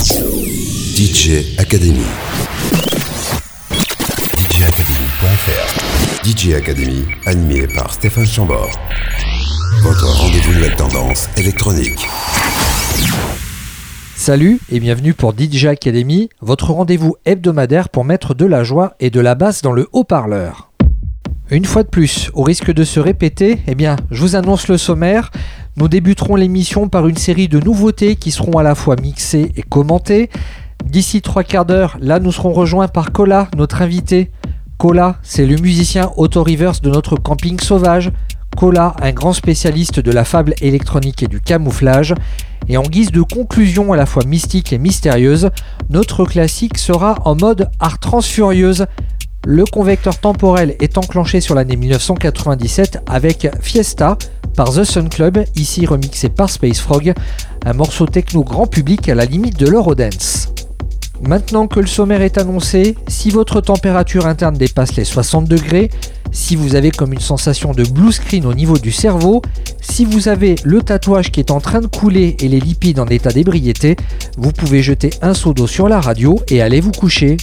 DJ Academy. DJacademy.fr DJ Academy, animé par Stéphane Chambord. Votre rendez-vous nouvelle tendance électronique. Salut et bienvenue pour DJ Academy, votre rendez-vous hebdomadaire pour mettre de la joie et de la basse dans le haut-parleur. Une fois de plus, au risque de se répéter, eh bien, je vous annonce le sommaire. Nous débuterons l'émission par une série de nouveautés qui seront à la fois mixées et commentées. D'ici trois quarts d'heure, là, nous serons rejoints par Cola, notre invité. Cola, c'est le musicien auto-reverse de notre camping sauvage. Cola, un grand spécialiste de la fable électronique et du camouflage. Et en guise de conclusion à la fois mystique et mystérieuse, notre classique sera en mode art transfurieuse. Le convecteur temporel est enclenché sur l'année 1997 avec Fiesta par The Sun Club, ici remixé par Space Frog, un morceau techno grand public à la limite de l'Eurodance. Maintenant que le sommaire est annoncé, si votre température interne dépasse les 60 degrés, si vous avez comme une sensation de blue screen au niveau du cerveau, si vous avez le tatouage qui est en train de couler et les lipides en état d'ébriété, vous pouvez jeter un seau d'eau sur la radio et aller vous coucher.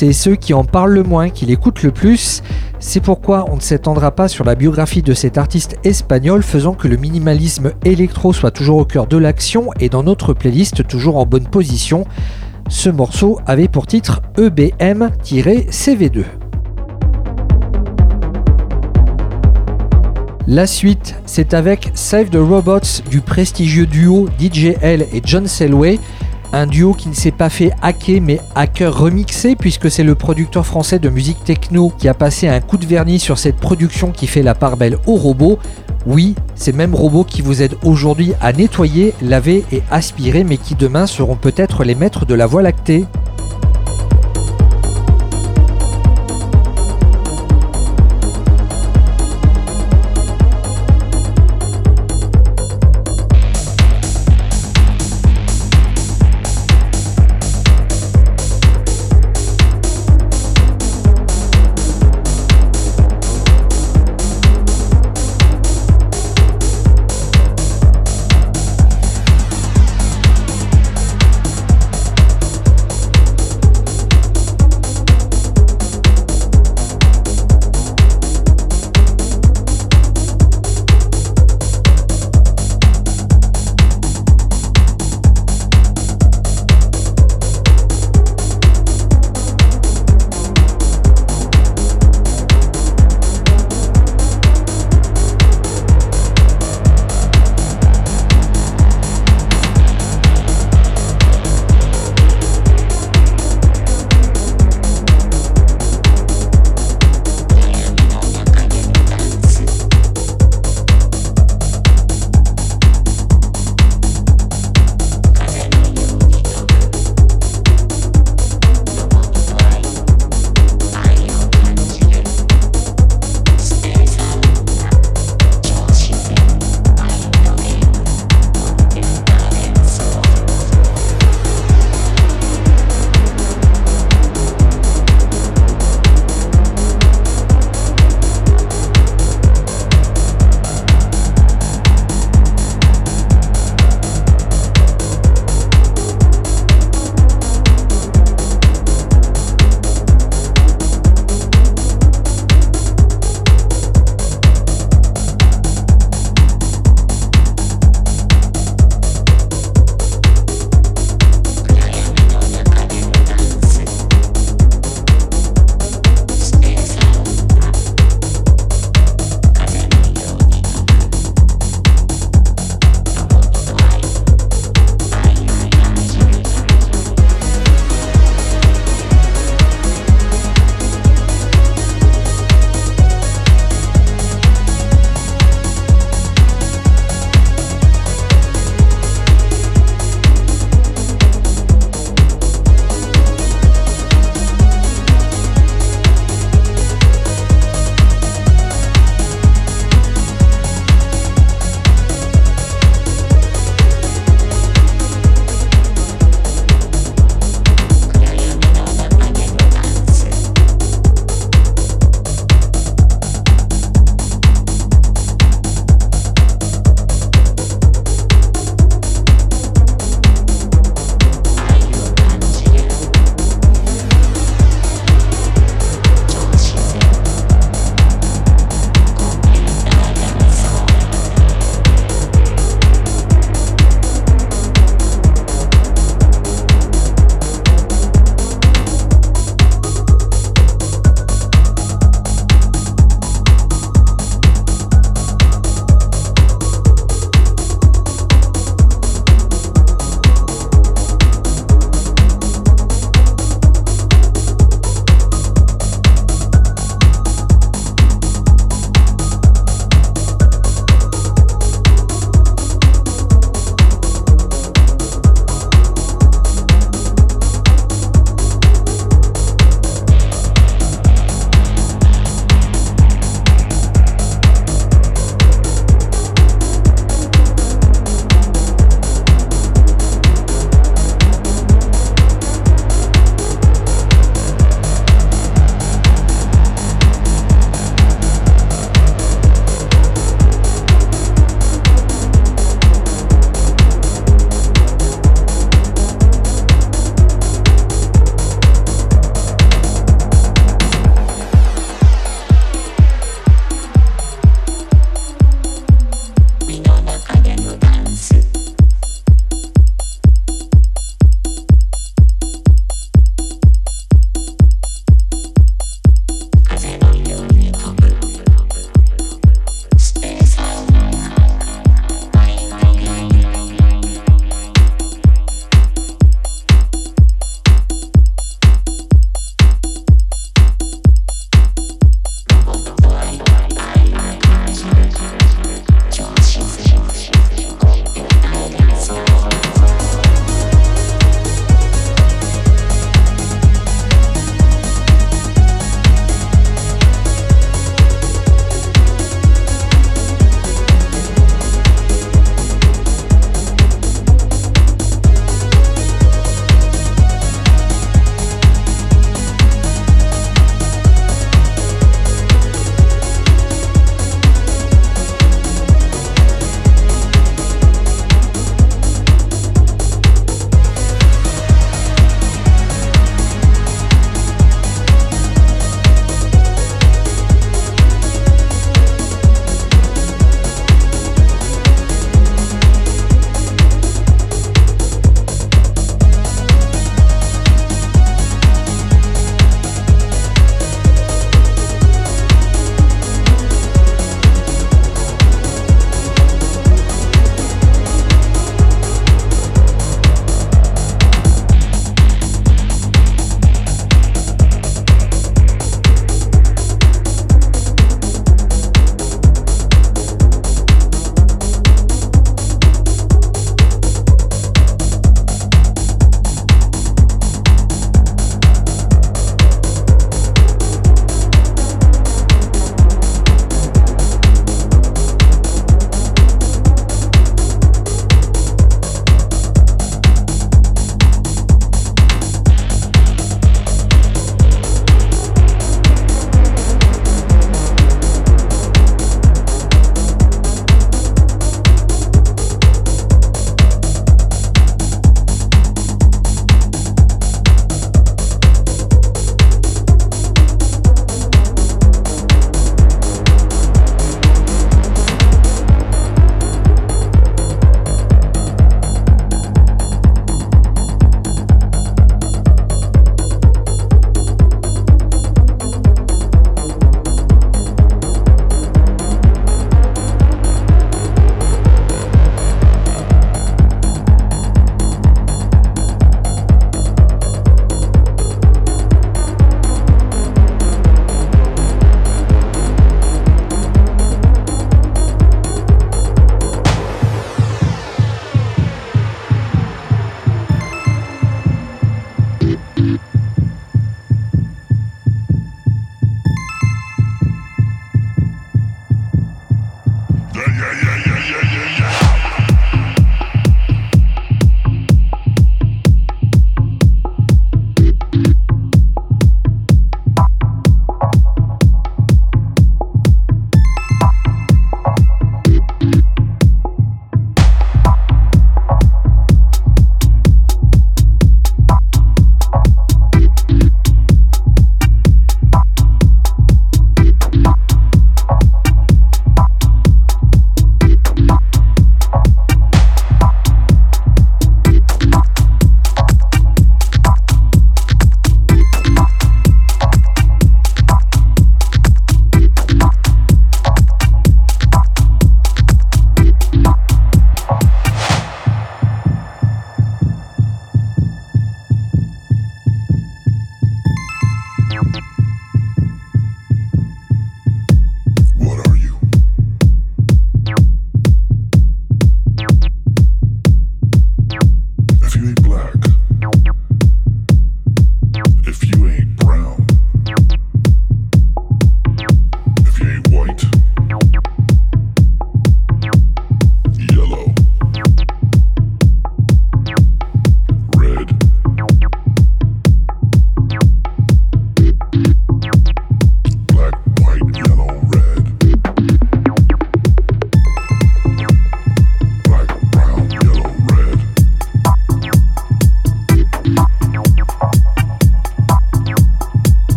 C'est ceux qui en parlent le moins, qui l'écoutent le plus. C'est pourquoi on ne s'étendra pas sur la biographie de cet artiste espagnol, faisant que le minimalisme électro soit toujours au cœur de l'action et dans notre playlist toujours en bonne position. Ce morceau avait pour titre EBM-CV2. La suite, c'est avec Save the Robots du prestigieux duo DJL et John Selway. Un duo qui ne s'est pas fait hacker mais hacker remixé puisque c'est le producteur français de musique techno qui a passé un coup de vernis sur cette production qui fait la part belle aux robots. Oui, ces mêmes robots qui vous aident aujourd'hui à nettoyer, laver et aspirer mais qui demain seront peut-être les maîtres de la voie lactée.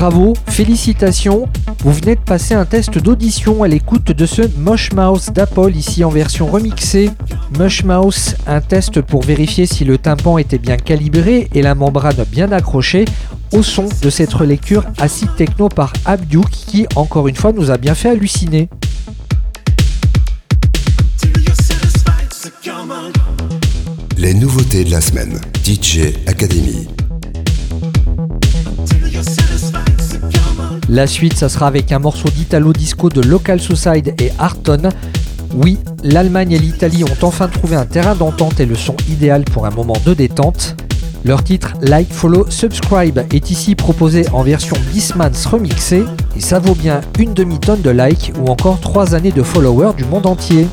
Bravo, félicitations, vous venez de passer un test d'audition à l'écoute de ce Mosh Mouse d'Apple ici en version remixée. Mush Mouse, un test pour vérifier si le tympan était bien calibré et la membrane bien accrochée au son de cette relecture acide techno par Abduke qui encore une fois nous a bien fait halluciner. Les nouveautés de la semaine. DJ Academy. La suite, ça sera avec un morceau d'Italo Disco de Local Suicide et Arton. Oui, l'Allemagne et l'Italie ont enfin trouvé un terrain d'entente et le son idéal pour un moment de détente. Leur titre Like, Follow, Subscribe est ici proposé en version Bismans remixée et ça vaut bien une demi-tonne de likes ou encore trois années de followers du monde entier.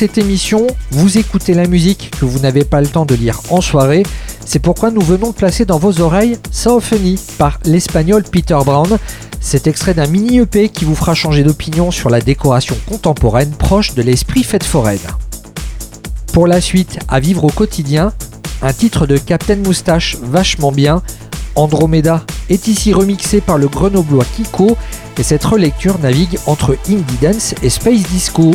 Cette émission, vous écoutez la musique que vous n'avez pas le temps de lire en soirée. C'est pourquoi nous venons de placer dans vos oreilles Funny par l'espagnol Peter Brown. Cet extrait d'un mini EP qui vous fera changer d'opinion sur la décoration contemporaine proche de l'esprit fête foraine. Pour la suite, à vivre au quotidien, un titre de Captain Moustache vachement bien. Andromeda est ici remixé par le grenoblois Kiko et cette relecture navigue entre indie dance et space disco.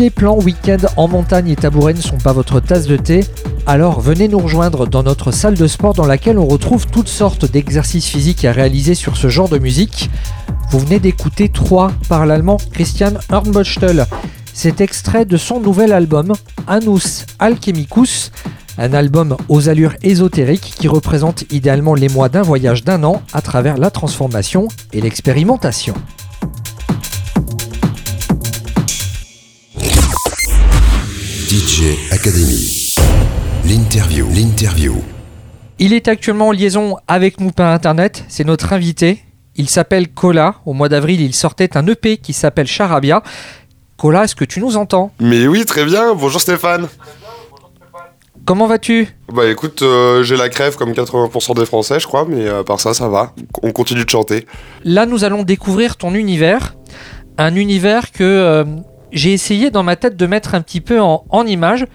Les plans week-end en montagne et tabouret ne sont pas votre tasse de thé, alors venez nous rejoindre dans notre salle de sport dans laquelle on retrouve toutes sortes d'exercices physiques à réaliser sur ce genre de musique. Vous venez d'écouter 3 par l'allemand Christian Hornbostel. C'est extrait de son nouvel album Anus Alchemicus, un album aux allures ésotériques qui représente idéalement les mois d'un voyage d'un an à travers la transformation et l'expérimentation. DJ Academy. L'interview. L'interview. Il est actuellement en liaison avec nous par internet, c'est notre invité. Il s'appelle Cola. Au mois d'avril, il sortait un EP qui s'appelle Charabia. Cola, est-ce que tu nous entends? Mais oui, très bien. Bonjour Stéphane. Comment vas-tu? Bah écoute, euh, j'ai la crève comme 80% des Français, je crois, mais à part ça, ça va. On continue de chanter. Là, nous allons découvrir ton univers. Un univers que euh, j'ai essayé dans ma tête de mettre un petit peu en, image.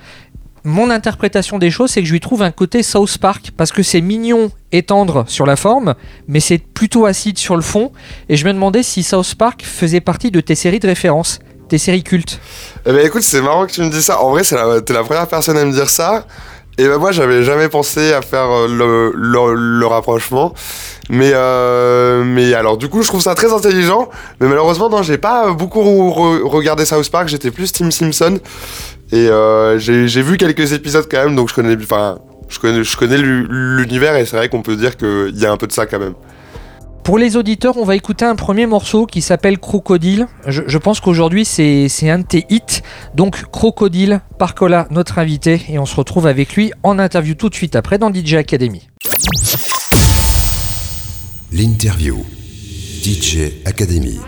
Mon interprétation des choses, c'est que je lui trouve un côté South Park parce que c'est mignon et tendre sur la forme, mais c'est plutôt acide sur le fond. Et je me demandais si South Park faisait partie de tes séries de référence, tes séries cultes. Eh ben écoute, c'est marrant que tu me dises ça. En vrai, c'est la, t'es la première personne à me dire ça. Et ben moi, j'avais jamais pensé à faire euh, le, le, rapprochement. Mais, euh, mais alors, du coup, je trouve ça très intelligent. Mais malheureusement, non, j'ai pas beaucoup re- regardé South Park. J'étais plus Tim Simpson. Et euh, j'ai vu quelques épisodes quand même, donc je connais, enfin, je connais, je connais l'u- l'univers et c'est vrai qu'on peut dire qu'il y a un peu de ça quand même. Pour les auditeurs, on va écouter un premier morceau qui s'appelle Crocodile. Je, pense qu'aujourd'hui, c'est un de tes hits. Donc, Crocodile, par Cola, notre invité. Et on se retrouve avec lui en interview tout de suite après dans DJ Academy. L'interview. DJ Academy.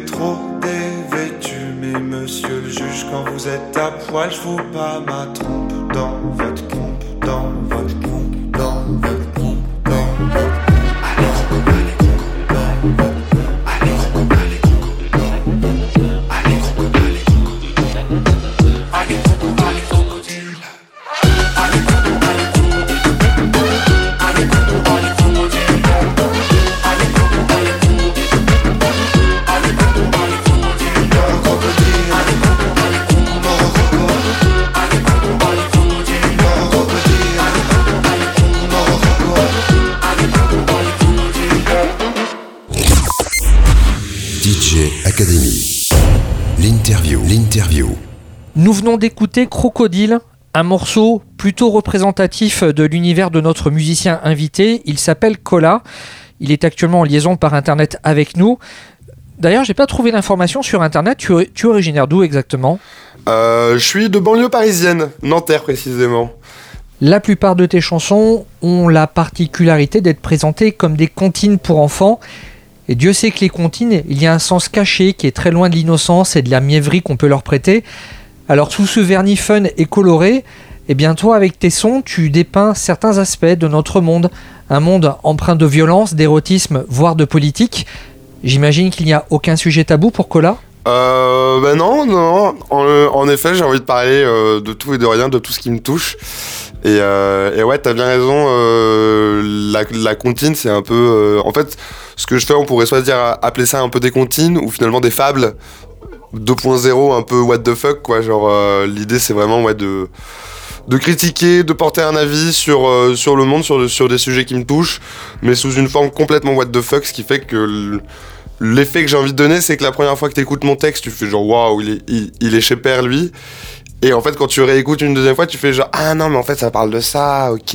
Trop dévêtu. Mais monsieur le juge, quand vous êtes à poil, je vous pas ma trompe Academy. L'interview. L'interview. Nous venons d'écouter Crocodile, un morceau plutôt représentatif de l'univers de notre musicien invité. Il s'appelle Cola. Il est actuellement en liaison par internet avec nous. D'ailleurs, j'ai pas trouvé l'information sur internet. Tu, es- tu es originaire d'où exactement? Euh, je suis de banlieue parisienne, Nanterre précisément. La plupart de tes chansons ont la particularité d'être présentées comme des comptines pour enfants. Et Dieu sait que les comptines, il y a un sens caché qui est très loin de l'innocence et de la mièvrerie qu'on peut leur prêter. Alors sous ce vernis fun et coloré, eh bien toi avec tes sons, tu dépeins certains aspects de notre monde. Un monde empreint de violence, d'érotisme, voire de politique. J'imagine qu'il n'y a aucun sujet tabou pour Cola? Euh, bah non, non. En, effet, j'ai envie de parler euh, de tout et de rien, de tout ce qui me touche. Et, euh, ouais, t'as bien raison. euh, la, la comptine, c'est un peu. en fait, ce que je fais, on pourrait soit dire appeler ça un peu des comptines ou finalement des fables 2.0, un peu what the fuck, quoi. Genre, l'idée, c'est vraiment ouais de de critiquer, de porter un avis sur, sur le monde, sur, sur des sujets qui me touchent, mais sous une forme complètement what the fuck, ce qui fait que l'effet que j'ai envie de donner, c'est que la première fois que tu écoutes mon texte, tu fais genre waouh, il est, il, il est chez père lui. Et en fait, quand tu réécoutes une deuxième fois, tu fais genre ah non, mais en fait, ça parle de ça, ok.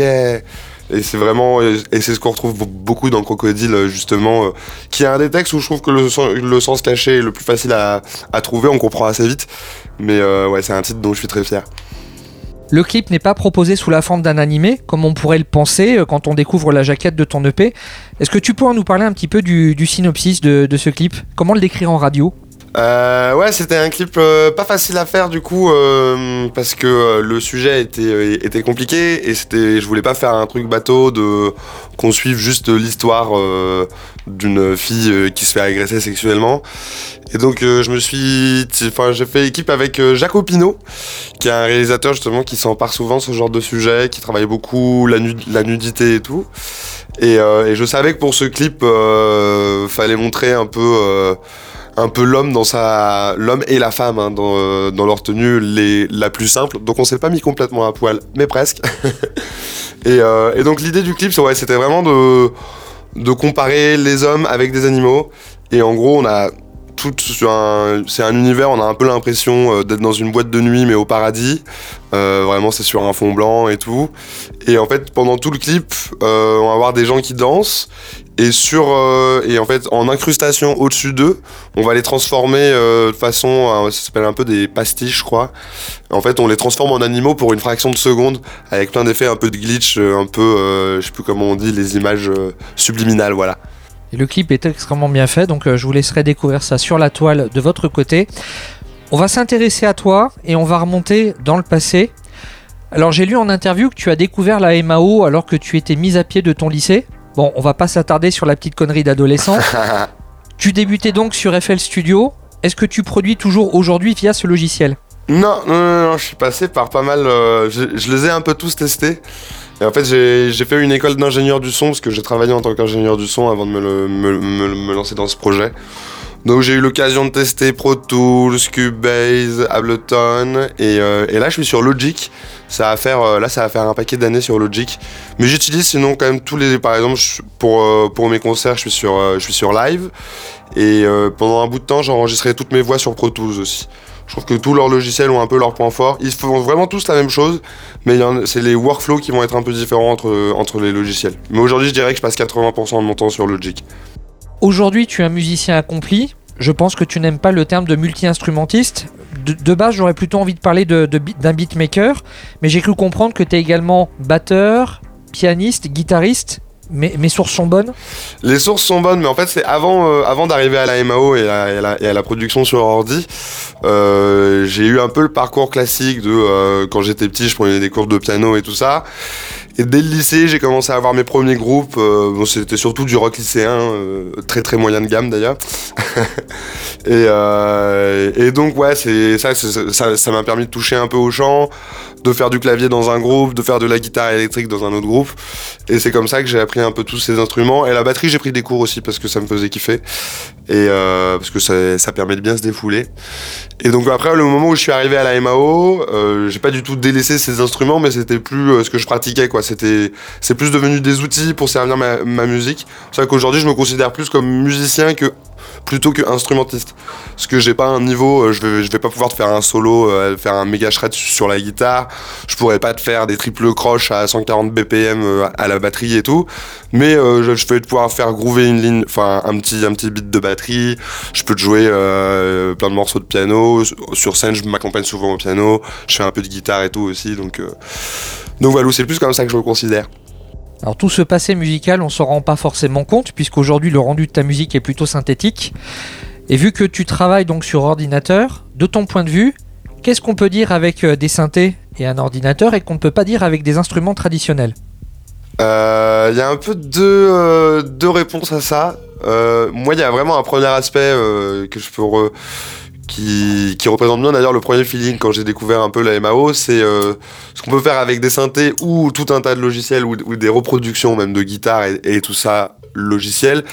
Et c'est vraiment, et c'est ce qu'on retrouve beaucoup dans Crocodile, justement, euh, qui est un des textes où je trouve que le, sen- le sens caché est le plus facile à, à trouver, on comprend assez vite. Mais euh, ouais, c'est un titre dont je suis très fier. Le clip n'est pas proposé sous la forme d'un animé, comme on pourrait le penser euh, quand on découvre la jaquette de ton EP. Est-ce que tu pourrais nous parler un petit peu du, synopsis de ce clip? Comment le décrire en radio? Euh, ouais, c'était un clip euh, pas facile à faire du coup euh, parce que euh, le sujet était, euh, était compliqué et c'était, je voulais pas faire un truc bateau de qu'on suive juste l'histoire euh, d'une fille qui se fait agresser sexuellement. Et donc je me suis, enfin j'ai fait équipe avec Jacques Opino, qui est un réalisateur justement qui s'empare souvent ce genre de sujet, qui travaille beaucoup la, nu- la nudité et tout. Et, et je savais que pour ce clip, fallait montrer un peu. Un peu l'homme dans sa l'homme et la femme hein, dans, euh, dans leur tenue les, la plus simple. Donc on s'est pas mis complètement à poil mais presque. Et, euh, et donc l'idée du clip ouais, c'était vraiment de de comparer les hommes avec des animaux. Et en gros on a tout sur un c'est un univers on a un peu l'impression euh, d'être dans une boîte de nuit mais au paradis. Vraiment c'est sur un fond blanc et tout. Et en fait pendant tout le clip on va voir des gens qui dansent et sur euh, et en fait en incrustation au-dessus d'eux on va les transformer euh, de façon ça s'appelle un peu des pastiches je crois en fait on les transforme en animaux pour une fraction de seconde avec plein d'effets un peu de glitch euh, un peu euh, je sais plus comment on dit les images subliminales voilà Et le clip est extrêmement bien fait, donc je vous laisserai découvrir ça sur la toile de votre côté. On va s'intéresser à toi et on va remonter dans le passé. Alors j'ai lu en interview que tu as découvert la MAO alors que tu étais mise à pied de ton lycée. Bon, on va pas s'attarder sur la petite connerie d'adolescent. tu débutais donc sur FL Studio. Est-ce que tu produis toujours aujourd'hui via ce logiciel? Non, non, non, non, je suis passé par pas mal. euh, je, je les ai un peu tous testés. Et en fait, j'ai fait une école d'ingénieur du son parce que j'ai travaillé en tant qu'ingénieur du son avant de me, le- me- me- me lancer dans ce projet. Donc j'ai eu l'occasion de tester Pro Tools, Cubase, Ableton et, euh, et là je suis sur Logic. Ça va faire euh, là ça va faire un paquet d'années sur Logic. Mais j'utilise sinon quand même tous les par exemple pour euh, pour mes concerts je suis sur euh, je suis sur Live et pendant un bout de temps j'enregistrais toutes mes voix sur Pro Tools aussi. Je trouve que tous leurs logiciels ont un peu leur point fort. Ils font vraiment tous la même chose, mais c'est les workflows qui vont être un peu différents entre, entre les logiciels. Mais aujourd'hui, je dirais que je passe 80% de mon temps sur Logic. Aujourd'hui, tu es un musicien accompli. Je pense que tu n'aimes pas le terme de multi-instrumentiste. De, base, j'aurais plutôt envie de parler de- de beat- d'un beatmaker, mais j'ai cru comprendre que tu es également batteur, pianiste, guitariste. Mes, mes sources sont bonnes? Les sources sont bonnes, mais en fait, c'est avant, euh, avant d'arriver à la MAO et à, la, et à la production sur ordi, euh, j'ai eu un peu le parcours classique de euh, quand j'étais petit, je prenais des cours de piano et tout ça. Et dès le lycée, j'ai commencé à avoir mes premiers groupes. euh, bon, c'était surtout du rock lycéen, euh, très très moyen de gamme d'ailleurs. et, euh, et donc ouais, c'est- ça, ça m'a permis de toucher un peu au chant, de faire du clavier dans un groupe, de faire de la guitare électrique dans un autre groupe. Et c'est comme ça que j'ai appris un peu tous ces instruments. Et la batterie, j'ai pris des cours aussi parce que ça me faisait kiffer. Et euh, parce que ça, permet de bien se défouler. Et donc après, le moment où je suis arrivé à la MAO, euh, j'ai pas du tout délaissé ces instruments, mais c'était plus euh, ce que je pratiquais, quoi. C'était, c'est plus devenu des outils pour servir ma, ma musique. C'est vrai qu'aujourd'hui, je me considère plus comme musicien que plutôt que instrumentiste. Parce que j'ai pas un niveau, euh, je vais, vais pas pouvoir te faire un solo, euh, faire un méga shred sur la guitare, je pourrais pas te faire des triple croches à 140 BPM euh, à la batterie et tout, mais je, je vais pouvoir faire groover une ligne, enfin un petit un petit beat de batterie. Je peux te jouer plein de morceaux de piano. Sur scène, je m'accompagne souvent au piano. Je fais un peu de guitare et tout aussi, donc donc voilà, c'est plus comme ça que je le considère. Alors tout ce passé musical, on s'en rend pas forcément compte, puisqu'aujourd'hui le rendu de ta musique est plutôt synthétique. Et vu que tu travailles donc sur ordinateur, de ton point de vue, qu'est-ce qu'on peut dire avec euh, des synthés et un ordinateur et qu'on ne peut pas dire avec des instruments traditionnels? Euh, Il y a un peu deux, euh, deux réponses à ça. Euh, moi, il y a vraiment un premier aspect euh, que je peux re- qui, qui représente bien d'ailleurs le premier feeling quand j'ai découvert un peu la MAO, c'est euh, ce qu'on peut faire avec des synthés ou tout un tas de logiciels ou, des reproductions même de guitare et, tout ça logiciel.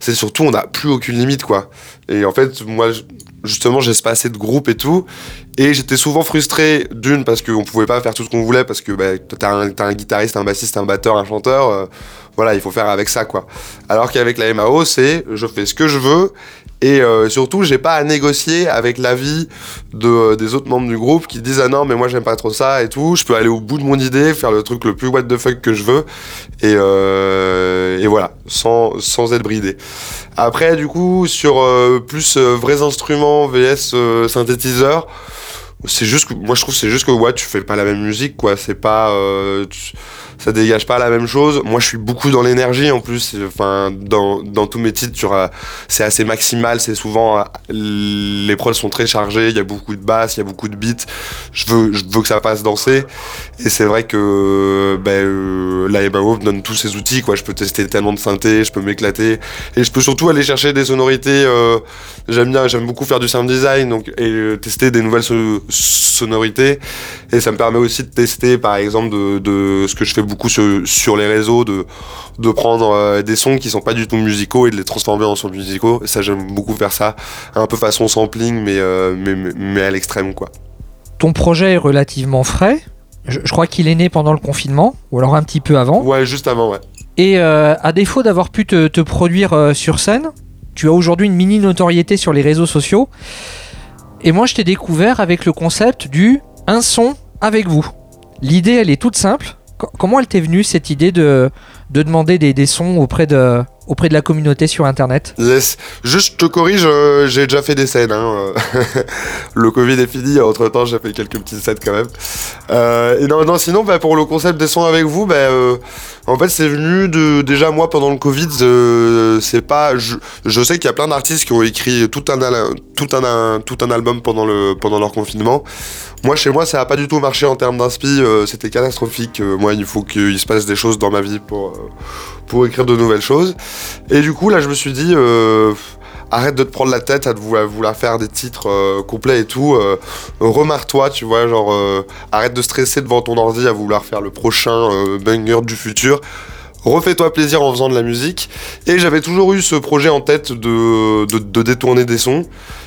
C'est surtout on n'a plus aucune limite quoi. Et en fait, moi, justement, j'ai pas de groupes et tout. Et j'étais souvent frustré, d'une, parce qu'on pouvait pas faire tout ce qu'on voulait, parce que bah, t'as un, un guitariste, un bassiste, un batteur, un chanteur. euh, voilà, il faut faire avec ça, quoi. Alors qu'avec la MAO, c'est je fais ce que je veux. Et euh, surtout, j'ai pas à négocier avec l'avis de, euh, des autres membres du groupe qui disent Ah non, mais moi j'aime pas trop ça et tout. Je peux aller au bout de mon idée, faire le truc le plus what the fuck que je veux. Et, euh, et voilà, sans, sans être bridé. Après, du coup, sur euh, plus euh, vrais instruments, VS synthétiseur, c'est juste que moi je trouve c'est juste que ouais tu fais pas la même musique quoi. C'est pas euh, tu- ça dégage pas la même chose. Moi je suis beaucoup dans l'énergie en plus. Enfin dans, dans tous mes titres euh, c'est assez maximal. C'est souvent euh, les prods sont très chargés. Il y a beaucoup de basses il y a beaucoup de beats. Je veux je veux que ça fasse danser. Et c'est vrai que ben euh, la MAO donne tous ces outils quoi. Je peux tester tellement de synthé je peux m'éclater. Et je peux surtout aller chercher des sonorités euh, j'aime bien j'aime beaucoup faire du sound design donc et euh, tester des nouvelles so- sonorités. Et ça me permet aussi de tester par exemple de, de ce que je fais beaucoup sur, sur les réseaux de de prendre euh, des sons qui sont pas du tout musicaux et de les transformer en sons musicaux. Et ça j'aime beaucoup faire ça. Un peu façon sampling mais euh, mais, mais- à l'extrême quoi. Ton projet est relativement frais. Je, je crois qu'il est né pendant le confinement, ou alors un petit peu avant. ouais juste avant ouais. Et euh, à défaut d'avoir pu te, te produire sur scène, tu as aujourd'hui une mini notoriété sur les réseaux sociaux. Et moi, je t'ai découvert avec le concept du un son avec vous. L'idée, elle est toute simple. Co- comment elle t'est venue cette idée de, de demander des, des sons auprès de, auprès de la communauté sur Internet Yes. Juste, je te corrige, euh, j'ai déjà fait des scènes. Hein. euh. le Covid est fini, entre temps, j'ai fait quelques petites scènes quand même. Euh, et non, non, sinon, bah, pour le concept des sons avec vous, bah, en fait, c'est venu de. Déjà, moi, pendant le Covid, c'est pas. Je, sais qu'il y a plein d'artistes qui ont écrit tout un, tout un, tout un album pendant, le, pendant leur confinement. Moi, chez moi, ça a pas du tout marché en termes d'inspi, c'était catastrophique. Moi, il faut qu'il se passe des choses dans ma vie pour, pour écrire de nouvelles choses. Et du coup, là, je me suis dit, euh, arrête de te prendre la tête à, vouloir faire des titres euh, complets et tout. Euh, Remarre-toi, tu vois, genre, euh, arrête de stresser devant ton ordi à vouloir faire le prochain banger du futur. Refais-toi plaisir en faisant de la musique. Et j'avais toujours eu ce projet en tête de, de, détourner des sons.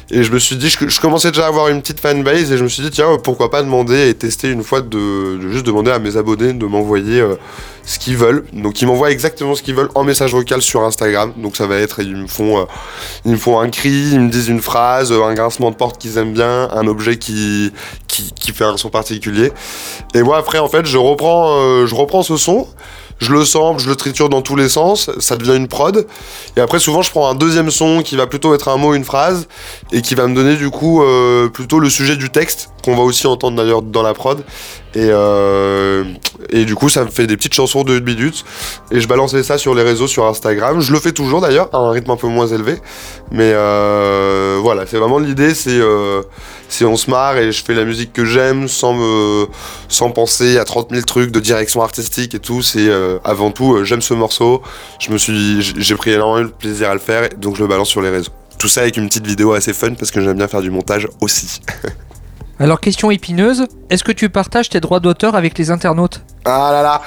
Et je me suis dit, je, je commençais déjà à avoir une petite fanbase et je me suis dit, tiens, pourquoi pas demander et tester une fois de, juste demander à mes abonnés de m'envoyer euh, ce qu'ils veulent. Donc ils m'envoient exactement ce qu'ils veulent en message vocal sur Instagram. Donc ça va être, ils me font, euh, ils me font un cri, ils me disent une phrase, euh, un grincement de porte qu'ils aiment bien, un objet qui, qui, fait un son particulier. Et moi après en fait je reprends, je reprends ce son. Je le sample, je le triture dans tous les sens, ça devient une prod. Et après, souvent, je prends un deuxième son qui va plutôt être un mot, une phrase, et qui va me donner du coup euh, plutôt le sujet du texte, qu'on va aussi entendre d'ailleurs dans la prod. Et, euh, et du coup, ça me fait des petites chansons de 1 minute. Et je balançais ça sur les réseaux, sur Instagram. Je le fais toujours d'ailleurs, à un rythme un peu moins élevé. Mais euh, voilà, c'est vraiment l'idée, c'est c'est on se marre et je fais la musique que j'aime sans me sans penser à 30 000 trucs de direction artistique et tout. C'est euh, avant tout, euh, j'aime ce morceau. Je me suis, j'ai pris énormément de plaisir à le faire, donc je le balance sur les réseaux. Tout ça avec une petite vidéo assez fun parce que j'aime bien faire du montage aussi. Alors, question épineuse, est-ce que tu partages tes droits d'auteur avec les internautes? Ah là là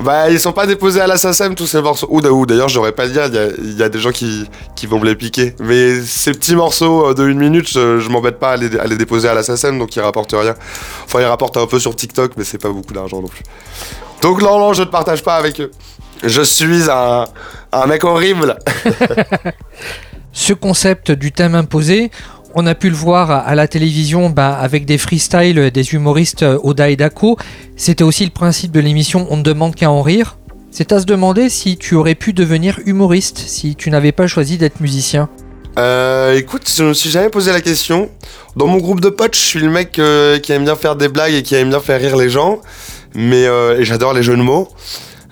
Bah ils sont pas déposés à la SACEM tous ces morceaux. Ou, ou d'ailleurs j'aurais pas le dire, il y a, il y a des gens qui, qui vont me les piquer. Mais ces petits morceaux euh, de une minute, je, je m'embête pas à les, à les déposer à la SACEM donc ils rapportent rien. Enfin ils rapportent un peu sur TikTok mais c'est pas beaucoup d'argent non plus. Donc non non je ne partage pas avec eux. Je suis un, un mec horrible. Ce concept du thème imposé, On a pu le voir à la télévision bah, avec des freestyles des humoristes euh, Oda et Dako. C'était aussi le principe de l'émission On ne demande qu'à en rire. C'est à se demander si tu aurais pu devenir humoriste si tu n'avais pas choisi d'être musicien. Euh, écoute, je me suis jamais posé la question. Dans mon groupe de potes, je suis le mec euh, qui aime bien faire des blagues et qui aime bien faire rire les gens. Mais euh, j'adore les jeux de mots.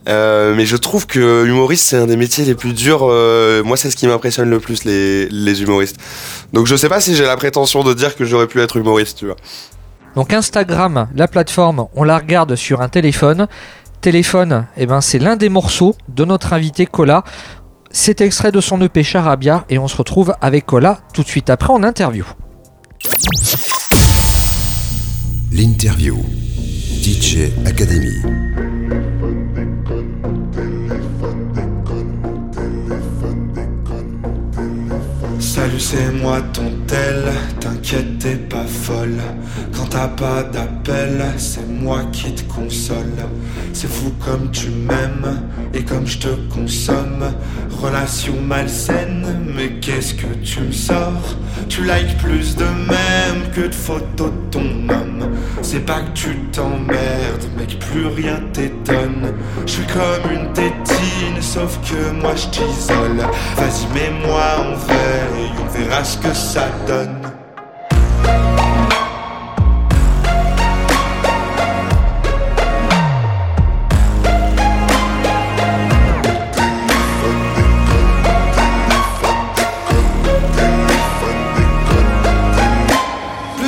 Euh, mais je trouve que humoriste, c'est un des métiers les plus durs. euh, moi, c'est ce qui m'impressionne le plus, les, les humoristes. Donc, je sais pas si j'ai la prétention de dire que j'aurais pu être humoriste, tu vois. Donc Instagram, la plateforme, on la regarde sur un téléphone. Téléphone, eh ben, c'est l'un des morceaux de notre invité Cola. C'est extrait de son EP Charabia et on se retrouve avec Cola tout de suite après en interview. L'interview. DJ Academy. Salut, c'est moi ton t'inquiète, t'es pas folle. Quand t'as pas d'appel, c'est moi qui te console. C'est fou comme tu m'aimes et comme je te consomme. Relation malsaine, mais qu'est-ce que tu me sors? Tu likes plus de même que de photos de ton homme. C'est pas que tu t'emmerdes, mec, plus rien t'étonne. Je suis comme une tétine, sauf que moi je t'isole. Vas-y, mets-moi en verre et on verra ce que ça Plus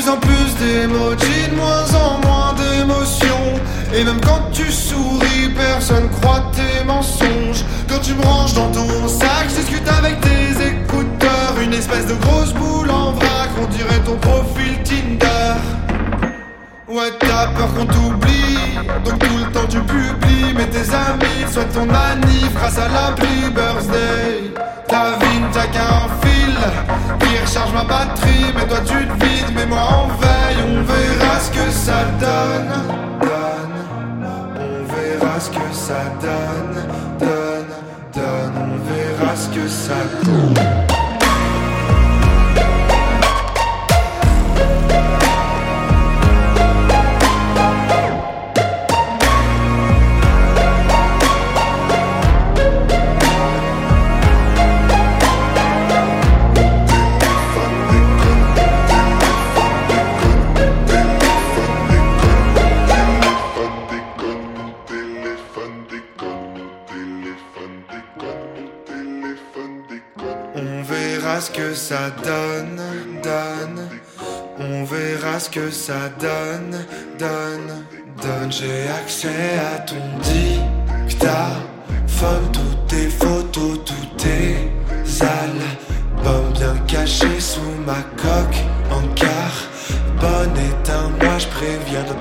en plus d'emojis, de moins en moins d'émotions. Et même quand ton profil Tinder. Ouais, t'as peur qu'on t'oublie, donc tout le temps tu publies. Mais tes amis souhaitent ton manif grâce à l'appli Birthday. Ta vie ne qu'un fil qui recharge ma batterie. Mais toi tu te vides, mais moi en veille, on verra ce que ça donne. Donne, on verra ce que ça donne. Donne, donne, on verra ce que ça donne. Ça donne. On verra ce que ça donne, donne, donne. J'ai accès à ton dictaphone, toutes tes photos, tous tes albums bien cachés sous ma coque en carbone. Éteins-moi, je préviens de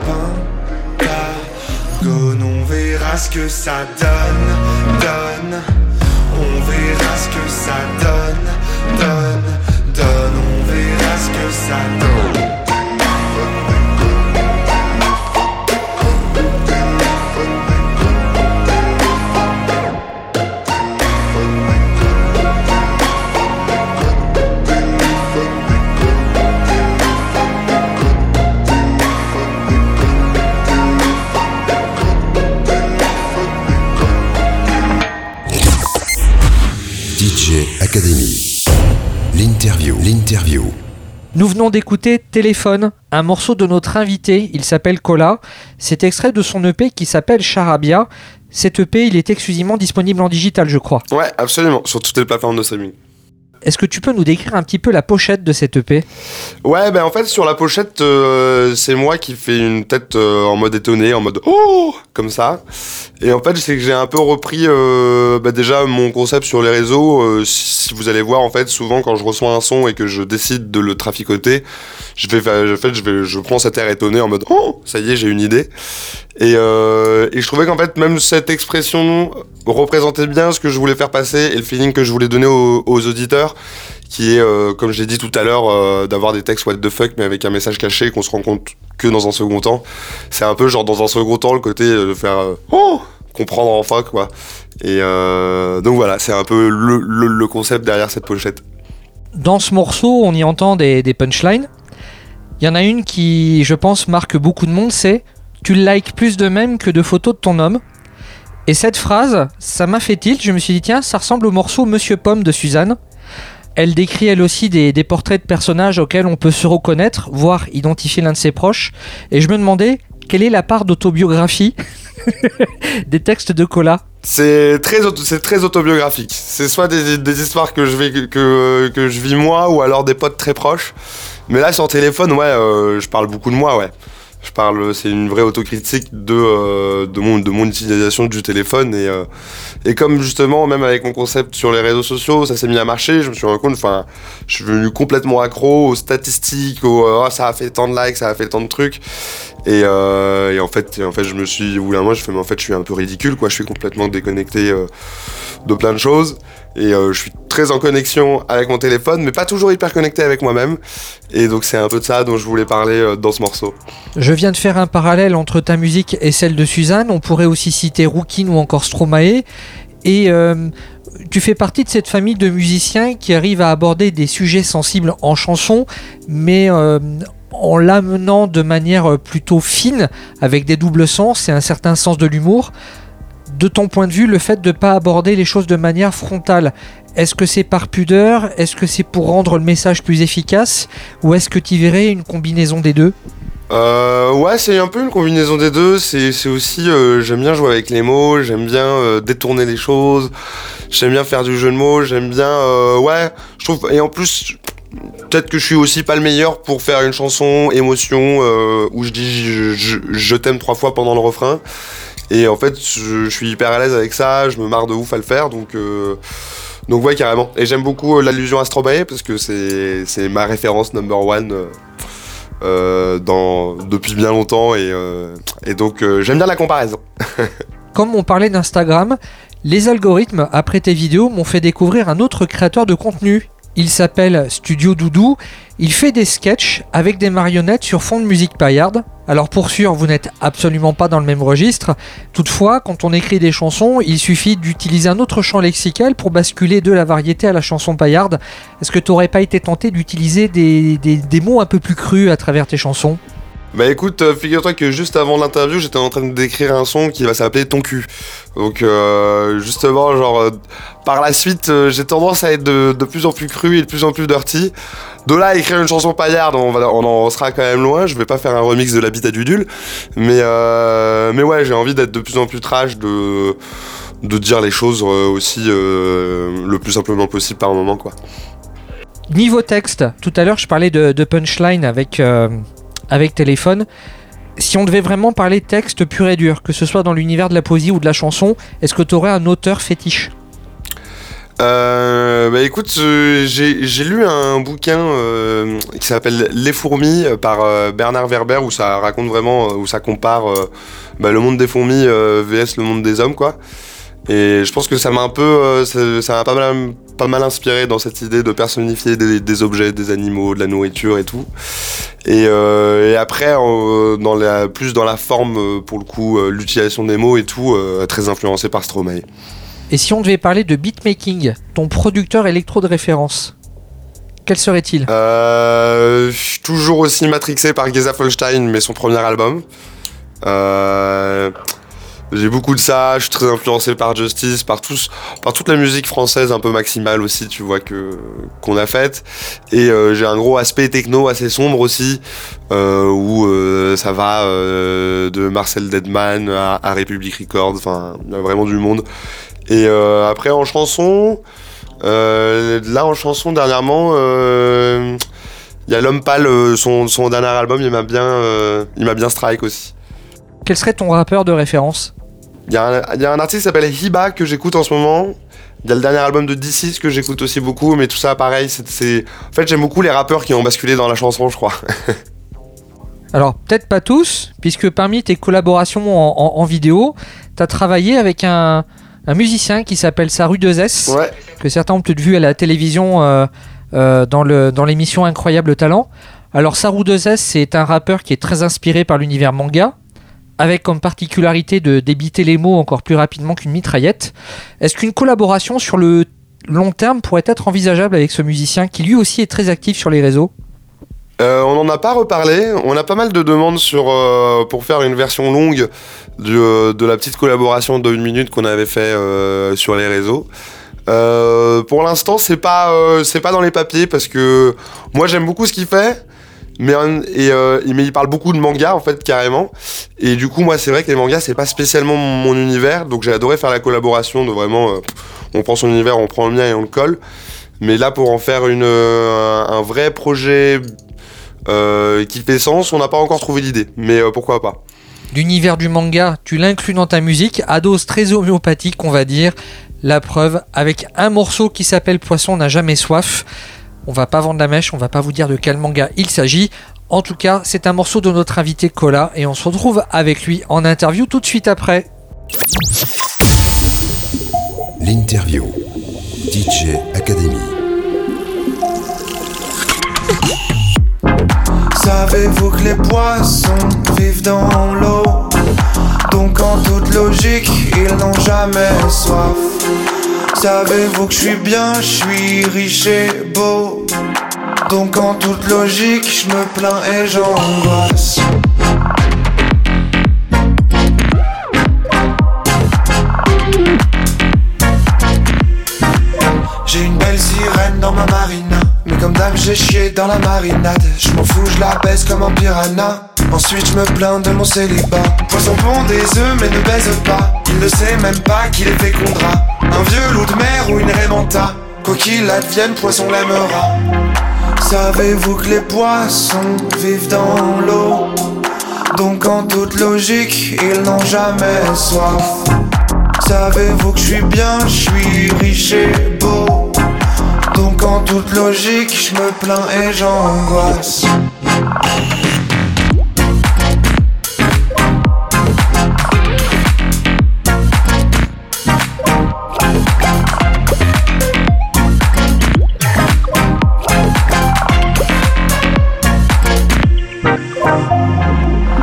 Pentagone. On verra ce que ça donne, donne. On verra ce que ça donne, donne. On verra ce que Nous venons d'écouter Téléphone, un morceau de notre invité, il s'appelle Cola. C'est extrait de son EP qui s'appelle Charabia. Cet EP, il est exclusivement disponible en digital, je crois. Ouais, absolument, sur toutes les plateformes de streaming. Est-ce que tu peux nous décrire un petit peu la pochette de cet EP Ouais, ben en fait, sur la pochette, euh, c'est moi qui fais une tête euh, en mode étonné, en mode oh comme ça. Et en fait, c'est que j'ai un peu repris euh, bah, déjà mon concept sur les réseaux. Si vous allez voir, en fait, souvent quand je reçois un son et que je décide de le traficoter, je vais, fa- en fait, je vais, je prends cet air étonné en mode oh, ça y est, j'ai une idée. Et, euh, et je trouvais qu'en fait, même cette expression représentait bien ce que je voulais faire passer et le feeling que je voulais donner aux, aux auditeurs, qui est, euh, comme je l'ai dit tout à l'heure, euh, d'avoir des textes what the fuck, mais avec un message caché qu'on se rend compte que dans un second temps. C'est un peu genre dans un second temps le côté de faire euh, oh comprendre enfin quoi. Et euh, donc voilà, c'est un peu le, le, le concept derrière cette pochette. Dans ce morceau, on y entend des, des punchlines. Il y en a une qui, je pense, marque beaucoup de monde, c'est Tu likes plus de mèmes que de photos de ton homme. Et cette phrase, ça m'a fait tilt. Je me suis dit, tiens, ça ressemble au morceau Monsieur Pomme de Suzanne. Elle décrit elle aussi des, des portraits de personnages auxquels on peut se reconnaître, voire identifier l'un de ses proches. Et je me demandais, quelle est la part d'autobiographie des textes de Cola C'est très, auto- très autobiographique. C'est soit des, des histoires que je, que, que je vis moi ou alors des potes très proches. Mais là, sur téléphone, ouais, euh, je parle beaucoup de moi, ouais. Je parle, c'est une vraie autocritique de, euh, de, mon, de mon utilisation du téléphone. Et, euh, et comme justement, même avec mon concept sur les réseaux sociaux, ça s'est mis à marcher, je me suis rendu compte, enfin, je suis devenu complètement accro aux statistiques, aux euh, Ah, ça a fait tant de likes, ça a fait tant de trucs. Et, et en fait, en fait, je me suis, au bout d'un je fais, mais en fait, je suis un peu ridicule, quoi. Je suis complètement déconnecté de plein de choses. Et euh, je suis très en connexion avec mon téléphone, mais pas toujours hyper connecté avec moi-même. Et donc, c'est un peu de ça dont je voulais parler euh, dans ce morceau. Je viens de faire un parallèle entre ta musique et celle de Suzanne. On pourrait aussi citer Rookin ou encore Stromae. Et euh, tu fais partie de cette famille de musiciens qui arrivent à aborder des sujets sensibles en chanson, mais en l'amenant de manière plutôt fine, avec des doubles sens et un certain sens de l'humour. De ton point de vue, le fait de ne pas aborder les choses de manière frontale, est-ce que c'est par pudeur? Est-ce que c'est pour rendre le message plus efficace? Ou est-ce que tu verrais une combinaison des deux? Euh, ouais, c'est un peu une combinaison des deux. C'est aussi, euh, j'aime bien jouer avec les mots, j'aime bien euh, détourner les choses, j'aime bien faire du jeu de mots, j'aime bien, ouais, je trouve. Et en plus, peut-être que je suis aussi pas le meilleur pour faire une chanson émotion où je dis je t'aime trois fois pendant le refrain. Et en fait, je, suis hyper à l'aise avec ça, je me marre de ouf à le faire, donc. euh, donc ouais carrément. Et j'aime beaucoup euh, l'allusion à Stromae parce que c'est ma référence number one euh, depuis bien longtemps et, et donc j'aime bien la comparaison. Comme on parlait d'Instagram, les algorithmes, après tes vidéos, m'ont fait découvrir un autre créateur de contenu. Il s'appelle Studio Doudou. Il fait des sketchs avec des marionnettes sur fond de musique paillarde. Alors pour sûr, vous n'êtes absolument pas dans le même registre. Toutefois, quand on écrit des chansons, il suffit d'utiliser un autre champ lexical pour basculer de la variété à la chanson paillarde. Est-ce que tu n'aurais pas été tenté d'utiliser des, des- des mots un peu plus crus à travers tes chansons? Bah écoute, euh, figure-toi que juste avant l'interview, j'étais en train d'écrire un son qui va s'appeler Ton cul. Donc euh, justement, genre euh, par la suite, j'ai tendance à être de, plus en plus cru et de plus en plus dirty. De là à écrire une chanson paillarde, on, va, en sera quand même loin. Je vais pas faire un remix de l'habitat du Dul, mais mais ouais, j'ai envie d'être de plus en plus trash, de dire les choses aussi le plus simplement possible par moment quoi. Niveau texte, tout à l'heure je parlais de, punchline avec, avec téléphone. Si on devait vraiment parler texte pur et dur, que ce soit dans l'univers de la poésie ou de la chanson, est-ce que tu aurais un auteur fétiche? Euh, bah écoute, euh, j'ai lu un bouquin euh, qui s'appelle Les fourmis euh, par Bernard Werber où ça raconte vraiment, où ça compare bah, le monde des fourmis vs le monde des hommes quoi. Et je pense que ça m'a un peu, ça m'a pas mal, pas mal inspiré dans cette idée de personnifier des, des objets, des animaux, de la nourriture et tout. Et, euh, et après, euh, dans la, plus dans la forme, euh, pour le coup, euh, l'utilisation des mots et tout, très influencé par Stromae. Et si on devait parler de beatmaking, ton producteur électro de référence, quel serait-il? Je suis toujours aussi matrixé par Geza Folstein, mais son premier album. Euh, j'ai beaucoup de ça, je suis très influencé par Justice, par, tous, par toute la musique française un peu maximale aussi, tu vois, que qu'on a faite. Et euh, j'ai un gros aspect techno assez sombre aussi, euh, où euh, ça va euh, de Marcel Deadman à, à Republic Records, enfin, vraiment du monde. Et euh, après, en chanson, euh, là, en chanson, dernièrement, il y a L'Homme Pâle, son, son dernier album, il m'a bien, il m'a bien strike aussi. Quel serait ton rappeur de référence Il y, a un- il y a un artiste qui s'appelle Hiba que j'écoute en ce moment. Il y a le dernier album de D6 que j'écoute aussi beaucoup, mais tout ça, pareil, c'est... En fait, j'aime beaucoup les rappeurs qui ont basculé dans la chanson, je crois. Alors, peut-être pas tous, puisque parmi tes collaborations en, en- en vidéo, tu as travaillé avec un, un musicien qui s'appelle Saru 2S, Ouais. que certains ont peut-être vu à la télévision euh, euh, dans l'émission Incroyable Talent. Alors, Saru 2S, c'est un rappeur qui est très inspiré par l'univers manga, avec comme particularité de débiter les mots encore plus rapidement qu'une mitraillette. Est-ce qu'une collaboration sur le, long terme pourrait être envisageable avec ce musicien qui lui aussi est très actif sur les réseaux? Euh, on n'en a pas reparlé. On a pas mal de demandes sur, euh, pour faire une version longue euh, de la petite collaboration de une minute qu'on avait fait sur les réseaux. Pour l'instant, c'est pas, c'est pas dans les papiers parce que moi j'aime beaucoup ce qu'il fait. Euh, mais il parle beaucoup de manga en fait carrément. Et du coup moi c'est vrai que les mangas c'est pas spécialement mon univers. Donc j'ai adoré faire la collaboration de vraiment euh, on prend son univers on prend le mien et on le colle. Mais là pour en faire euh, un, vrai projet qui fait sens on n'a pas encore trouvé l'idée. Mais pourquoi pas. L'univers du manga, tu l'inclus dans ta musique, à dose très homéopathique, on va dire. La preuve, avec un morceau qui s'appelle Poisson n'a jamais soif. On va pas vendre la mèche, on va pas vous dire de quel manga il s'agit. En tout cas, c'est un morceau de notre invité Cola et on se retrouve avec lui en interview tout de suite après. L'interview. DJ Academy. Savez-vous que les poissons vivent dans l'eau? Donc en toute logique, ils n'ont jamais soif. Savez-vous que je suis bien, je suis riche et beau Donc en toute logique, je me plains et j'angoisse. J'ai une belle sirène dans ma marina Comme dame j'ai chié dans la marinade. Je m'en fous, je la baisse comme un piranha. Ensuite je me plains de mon célibat. Poisson pond des œufs mais ne baise pas. Il ne sait même pas qu'il est fécondra. Un vieux loup de mer ou une rémanta. Quoi qu'il advienne, poisson l'aimera. Savez-vous que les poissons vivent dans l'eau? Donc en toute logique, ils n'ont jamais soif. Savez-vous que je suis bien, je suis riche et beau? Donc en toute logique, je me plains et j'angoisse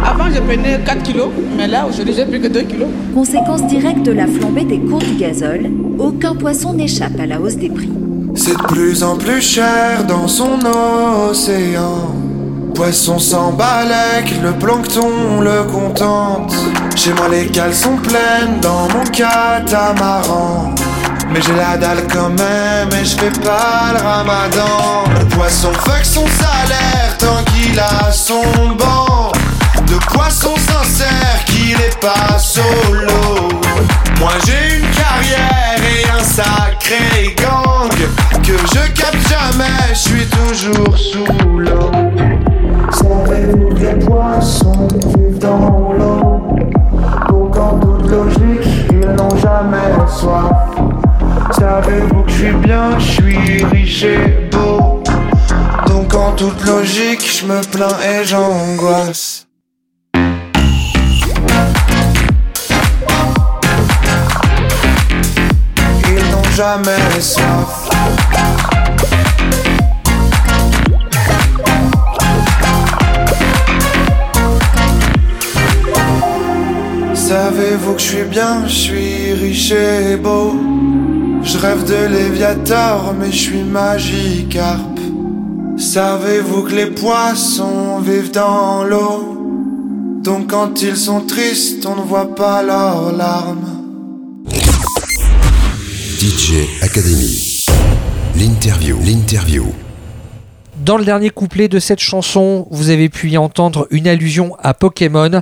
Avant, je prenais 4 kilos, mais là, aujourd'hui, j'ai plus que 2 kilos. Conséquence directe de la flambée des cours du gazole, aucun poisson n'échappe à la hausse des prix. C'est de plus en plus cher dans son océan. Poisson s'emballe avec le plancton le contente. Chez moi les cales sont pleines dans mon catamaran. Mais j'ai la dalle quand même et je fais pas le ramadan. Le poisson fuck son salaire tant qu'il a son banc. De poisson sincère qu'il est pas solo. Moi j'ai une carrière et un sacré gang que je capte jamais, je suis toujours sous l'eau. Savez-vous que les poissons vivent dans l'eau Donc en toute logique, ils n'ont jamais soif. Savez-vous que je suis bien, je suis riche et beau Donc en toute logique, je me plains et j'angoisse. Jamais soif. Savez-vous que je suis bien, je suis riche et beau. Je rêve de Léviator, mais je suis magicarpe. Savez-vous que les poissons vivent dans l'eau? Donc quand ils sont tristes, on ne voit pas leurs larmes. DJ Academy. L'interview. L'interview. Dans le dernier couplet de cette chanson, vous avez pu y entendre une allusion à Pokémon.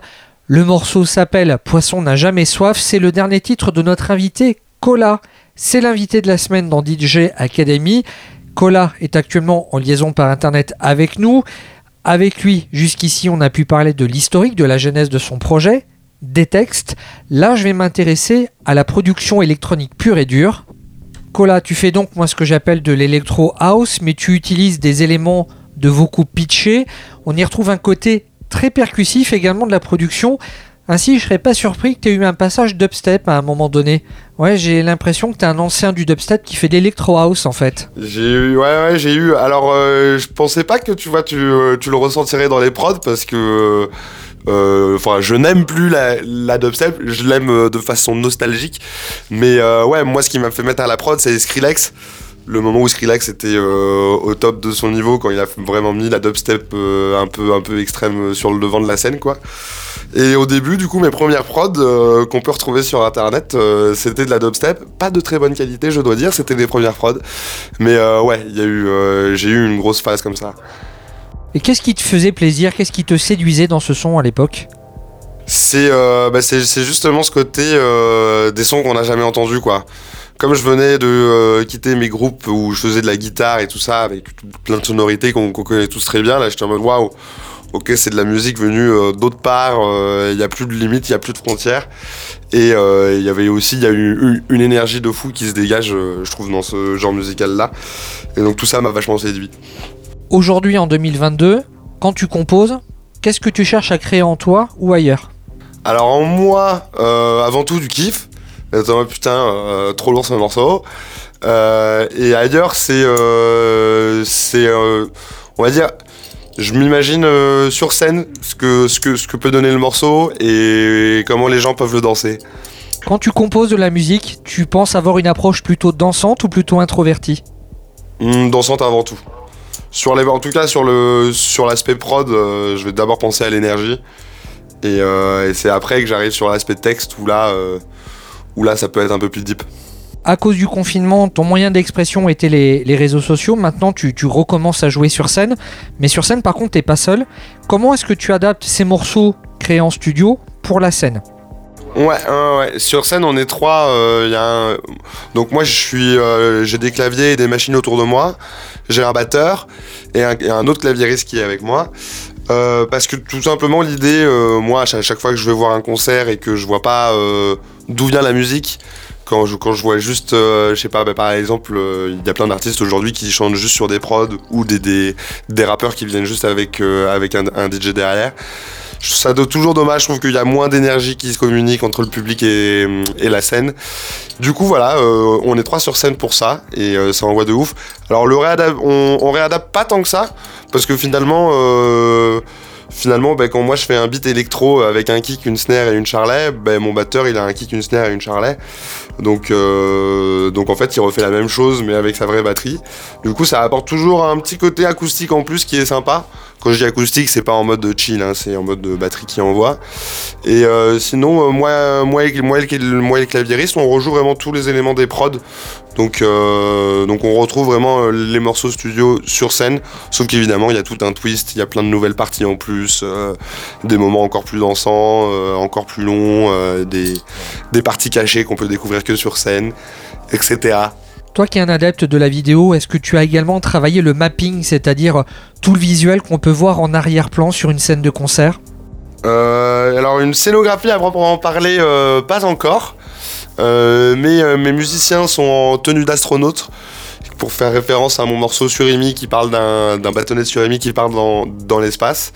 Le morceau s'appelle Poisson n'a jamais soif. C'est le dernier titre de notre invité, Cola. C'est l'invité de la semaine dans DJ Academy. Cola est actuellement en liaison par internet avec nous. Avec lui, jusqu'ici, on a pu parler de l'historique, de la genèse de son projet, des textes. Là, je vais m'intéresser à la production électronique pure et dure. Cola, tu fais donc moi ce que j'appelle de l'électro house, mais tu utilises des éléments de vocaux pitchés. On y retrouve un côté très percussif également de la production. Ainsi, je serais pas surpris que tu aies eu un passage dubstep à un moment donné. Ouais, j'ai l'impression que tu es un ancien du dubstep qui fait de house en fait. J'ai eu, ouais, j'ai eu. Alors, euh, je pensais pas que tu vois, tu, euh, tu le ressentirais dans les prods parce que, euh, enfin, je n'aime plus la, la dubstep. Je l'aime de façon nostalgique. Mais ouais, moi, ce qui m'a fait mettre à la prod, c'est Skrillex. Le moment où Skrillex était euh, au top de son niveau quand il a vraiment mis la dubstep euh, un peu un peu extrême sur le devant de la scène quoi. Et au début du coup mes premières prods euh, qu'on peut retrouver sur internet euh, c'était de la dubstep, pas de très bonne qualité je dois dire, c'était des premières prods. Mais euh, ouais, il y a eu euh, j'ai eu une grosse phase comme ça. Et qu'est-ce qui te faisait plaisir? Qu'est-ce qui te séduisait dans ce son à l'époque? C'est euh, bah, c'est justement ce côté euh, des sons qu'on n'a jamais entendus quoi. Comme je venais de euh, quitter mes groupes où je faisais de la guitare et tout ça avec tout- plein de sonorités qu'on connaît tous très bien, là j'étais en mode waouh, ok c'est de la musique venue euh, d'autre part, euh, il n'y a plus de limites, il n'y a plus de frontières. Et il y avait aussi il y a eu une, une énergie de fou qui se dégage, je trouve, dans ce genre musical là. Et donc tout ça m'a vachement séduit. Aujourd'hui, en 2022, quand tu composes, qu'est-ce que tu cherches à créer en toi ou ailleurs? Alors en moi, avant tout du kiff. Attends, putain, euh, trop lourd ce morceau. Euh, et ailleurs, c'est, euh, c'est, on va dire, je m'imagine sur scène ce que, ce que, ce que peut donner le morceau et comment les gens peuvent le danser. Quand tu composes de la musique, tu penses avoir une approche plutôt dansante ou plutôt introvertie? Hum, dansante avant tout. Sur les, en tout cas sur le, sur l'aspect prod, euh, je vais d'abord penser à l'énergie. Et, euh, et c'est après que j'arrive sur l'aspect texte où là, euh, où là, ça peut être un peu plus deep. À cause du confinement, ton moyen d'expression était les, les réseaux sociaux. Maintenant, tu, tu recommences à jouer sur scène. Mais sur scène, par contre, t'es pas seul. Comment est-ce que tu adaptes ces morceaux créés en studio pour la scène? Ouais, ouais, ouais. Sur scène, on est trois. euh, y a un... Donc moi, je suis, euh, j'ai des claviers et des machines autour de moi. J'ai un batteur et un, et un autre claviériste qui est avec moi. Euh, parce que tout simplement, l'idée, euh, moi, à chaque, fois que je vais voir un concert et que je vois pas euh, d'où vient la musique, quand je, vois juste, euh, je sais pas, bah, par exemple, euh, il y a plein d'artistes aujourd'hui qui chantent juste sur des prods ou des, des, des rappeurs qui viennent juste avec, euh, avec un, DJ derrière. Ça do- toujours dommage, je trouve qu'il y a moins d'énergie qui se communique entre le public et, et la scène. Du coup, voilà, on est trois sur scène pour ça, et ça envoie de ouf. Alors, le on, on réadapte pas tant que ça, parce que finalement, finalement ben, quand moi je fais un beat électro avec un kick, une snare et une charlet, ben, mon batteur il a un kick, une snare et une charlet. Donc, euh, donc en fait, il refait la même chose, mais avec sa vraie batterie. Du coup, ça apporte toujours un petit côté acoustique en plus qui est sympa. Quand je dis acoustique, c'est pas en mode de chill, hein, c'est en mode de batterie qui envoie. Et euh, sinon, euh, moi, moi, et, moi, et le, claviériste, on rejoue vraiment tous les éléments des prods. Donc, euh, donc on retrouve vraiment les morceaux studio sur scène. Sauf qu'évidemment, il y a tout un twist, il y a plein de nouvelles parties en plus, des moments encore plus dansants, encore plus longs, des, des parties cachées qu'on peut découvrir que sur scène, etc. Toi qui es un adepte de la vidéo, est-ce que tu as également travaillé le mapping, c'est-à-dire tout le visuel qu'on peut voir en arrière-plan sur une scène de concert? Euh, alors une scénographie à proprement parler, euh, pas encore. Euh, mais mes musiciens sont en tenue d'astronaute pour faire référence à mon morceau Surimi qui parle d'un bâtonnet de Surimi qui part dans, dans l'espace.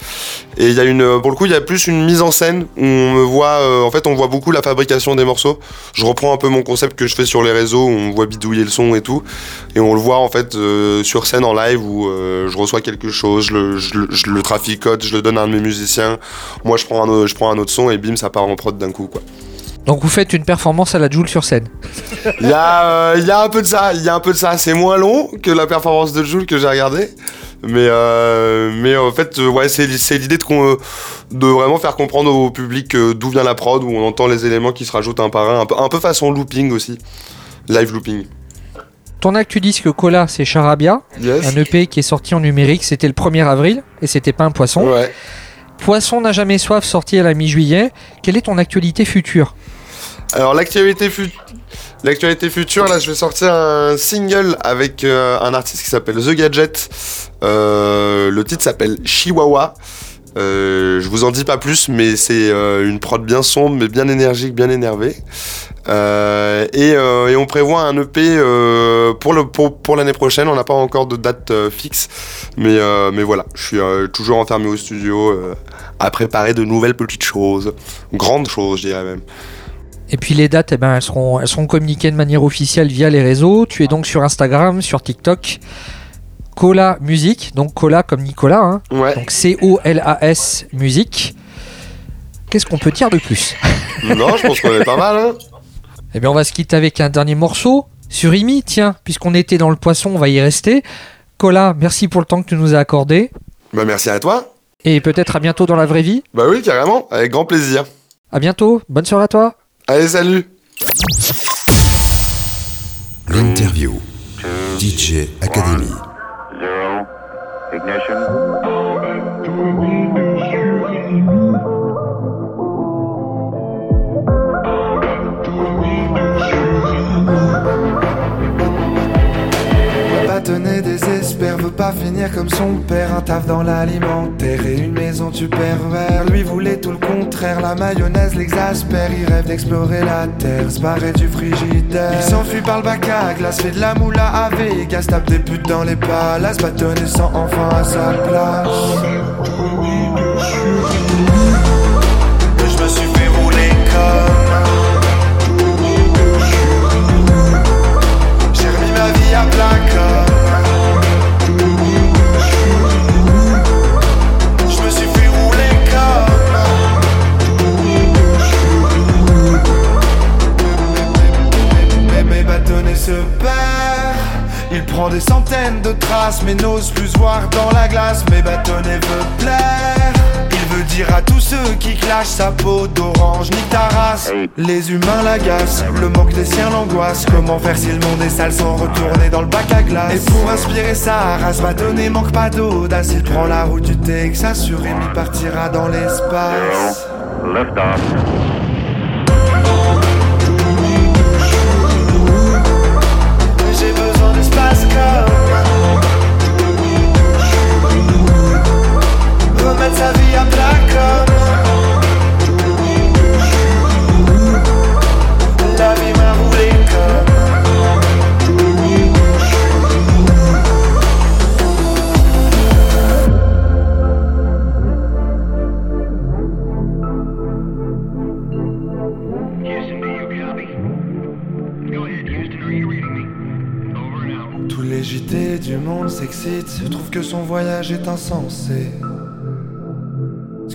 Et il y a une, pour le coup, il y a plus une mise en scène où on me voit, euh, en fait, on voit beaucoup la fabrication des morceaux. Je reprends un peu mon concept que je fais sur les réseaux où on voit bidouiller le son et tout. Et on le voit en fait euh, sur scène en live où euh, je reçois quelque chose, je le, je, le- traficote, je le donne à un de mes musiciens. Moi, je prends un, je prends un autre son et bim, ça part en prod d'un coup, quoi. Donc vous faites une performance à la Joule sur scène. Il y, a, euh, il y a un peu de ça, il y a un peu de ça. C'est moins long que la performance de Jules que j'ai regardé. Mais, euh, mais en fait, euh, ouais, c'est l'idée de, vraiment faire comprendre au public d'où vient la prod, où on entend les éléments qui se rajoutent un par un, un peu, un peu façon looping aussi. Live looping. Ton actu disque Cola, c'est Charabia, Yes. un EP qui est sorti en numérique, c'était le 1er avril, et c'était pas un poisson. Ouais. Poisson n'a jamais soif, sorti à la mi-juillet. Quelle est ton actualité future? Alors l'actualité fut- l'actualité future, là je vais sortir un single avec euh, un artiste qui s'appelle The Gadget. Euh, le titre s'appelle Chihuahua. Euh, je vous en dis pas plus, mais c'est euh, une prod bien sombre, mais bien énergique, bien énervée. Et, on prévoit un EP pour l'année prochaine. On n'a pas encore de date fixe, mais mais voilà, je suis toujours enfermé au studio à préparer de nouvelles petites choses, grandes choses, je dirais même. Et puis les dates, eh ben, elles, seront, elles seront communiquées de manière officielle via les réseaux. Tu es donc sur Instagram, sur TikTok. Cola Musique, donc Cola comme Nicolas, hein. Ouais. donc C-O-L-A-S Musique. Qu'est-ce qu'on peut dire de plus? Non, je pense qu'on est pas mal. Hein Eh bien, on va se quitter avec un dernier morceau. Surimi, tiens, puisqu'on était dans le poisson, on va y rester. Cola, merci pour le temps que tu nous as accordé. Bah merci à toi. Et peut-être à bientôt dans la vraie vie. Bah oui, carrément, avec grand plaisir. À bientôt, bonne soirée à toi. Allez, salut L'interview. DJ Academy. Zero. Ignition. Désespère, veut pas finir comme son père. Un taf dans l'alimentaire et une maison tu pervers Lui voulait tout le contraire, la mayonnaise l'exaspère. Il rêve d'explorer la terre, se du frigidaire. Il s'enfuit par le bac à glace, fait de la moula à Vegas Tape des putes dans les palaces, bâtonnet sans enfant à sa place Mais n'ose plus voir dans la glace Mes bâtonnets veut plaire. Il veut dire à tous ceux qui clashent sa peau d'orange ni ta race. Les humains l'agacent, le manque des siens l'angoisse. Comment faire si le monde est sale sans retourner dans le bac à glace? Et pour inspirer sa race, bâtonnet manque pas d'audace. Il prend la route du Texas, sur Rémi partira dans l'espace. Lift off. J'ai besoin d'espace comme Tous les JT du monde s'excitent, trouvent que son voyage est insensé.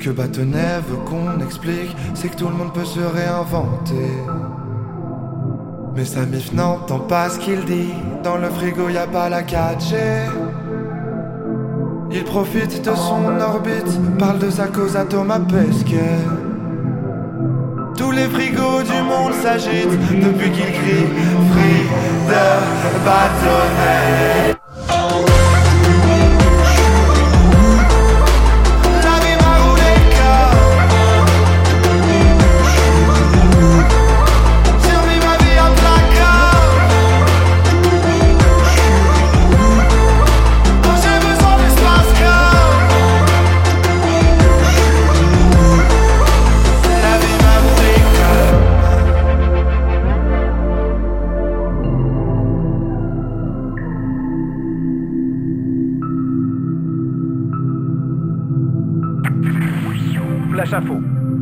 Que Bâtonnet veut qu'on explique, c'est que tout le monde peut se réinventer. Mais Samif n'entend pas ce qu'il dit, dans le frigo y a pas la 4G. Il profite de son orbite, parle de sa cause à Thomas Pesquet. Tous les frigos du monde s'agitent depuis qu'il crie Free de bâtonnet.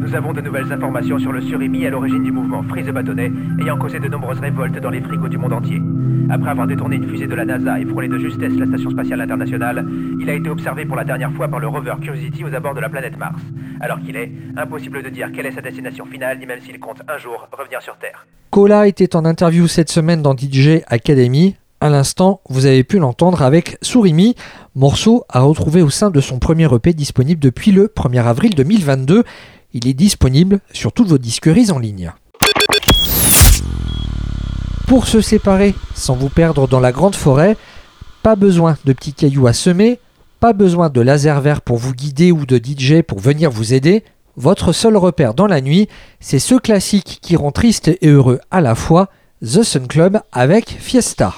Nous avons de nouvelles informations sur le surimi à l'origine du mouvement Freeze Bâtonnet, ayant causé de nombreuses révoltes dans les frigos du monde entier. Après avoir détourné une fusée de la NASA et frôlé de justesse la Station Spatiale Internationale, il a été observé pour la dernière fois par le rover Curiosity aux abords de la planète Mars. Alors qu'il est impossible de dire quelle est sa destination finale, ni même s'il compte un jour revenir sur Terre. Cola était en interview cette semaine dans DJ Academy. À l'instant, vous avez pu l'entendre avec Surimi, morceau à retrouver au sein de son premier EP disponible depuis le 1er avril 2022. Il est disponible sur toutes vos disqueries en ligne. Pour se séparer sans vous perdre dans la grande forêt, pas besoin de petits cailloux à semer, pas besoin de laser vert pour vous guider ou de DJ pour venir vous aider. Votre seul repère dans la nuit, c'est ce classique qui rend triste et heureux à la fois, The Sun Club avec Fiesta.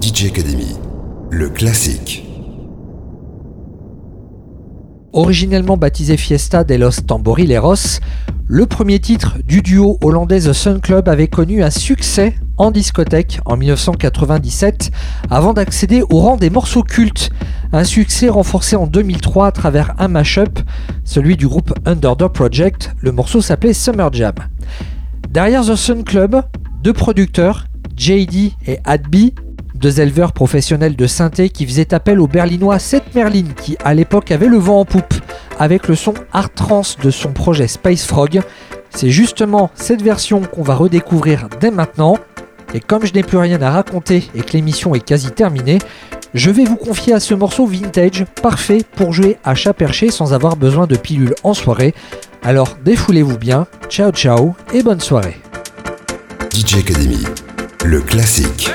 DJ Academy. Le classique. Originellement baptisé Fiesta de los Tamborileros, le premier titre du duo hollandais The Sun Club avait connu un succès en discothèque en 1997 avant d'accéder au rang des morceaux cultes. Un succès renforcé en 2003 à travers un mash-up, celui du groupe Underdog Project. Le morceau s'appelait Summer Jam. Derrière The Sun Club, deux producteurs, JD et Adby, deux éleveurs professionnels de synthé qui faisaient appel au berlinois Seth Merlin qui à l'époque avait le vent en poupe avec le son art trance de son projet Space Frog. C'est justement cette version qu'on va redécouvrir dès maintenant. Et comme je n'ai plus rien à raconter et que l'émission est quasi terminée, je vais vous confier à ce morceau vintage parfait pour jouer à chat perché sans avoir besoin de pilules en soirée. Alors défoulez-vous bien, ciao ciao et bonne soirée. DJ Academy, le classique.